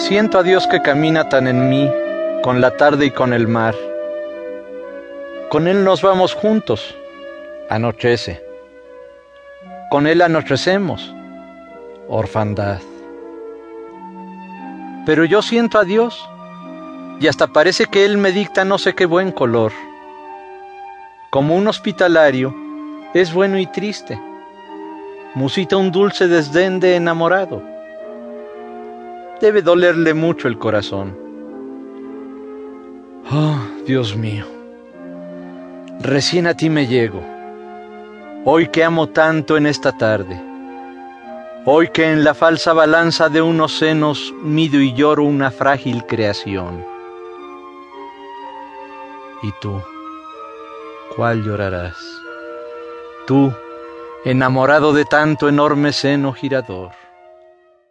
Siento a Dios que camina tan en mí, con la tarde y con el mar. Con Él nos vamos juntos, anochece. Con Él anochecemos, orfandad. Pero yo siento a Dios y hasta parece que Él me dicta no sé qué buen color. Como un hospitalario, es bueno y triste. Musita un dulce desdén de enamorado. Debe dolerle mucho el corazón. Oh, Dios mío, recién a ti me llego, hoy que amo tanto en esta tarde, hoy que en la falsa balanza de unos senos mido y lloro una frágil creación. ¿Y tú? ¿Cuál llorarás? Tú, enamorado de tanto enorme seno girador.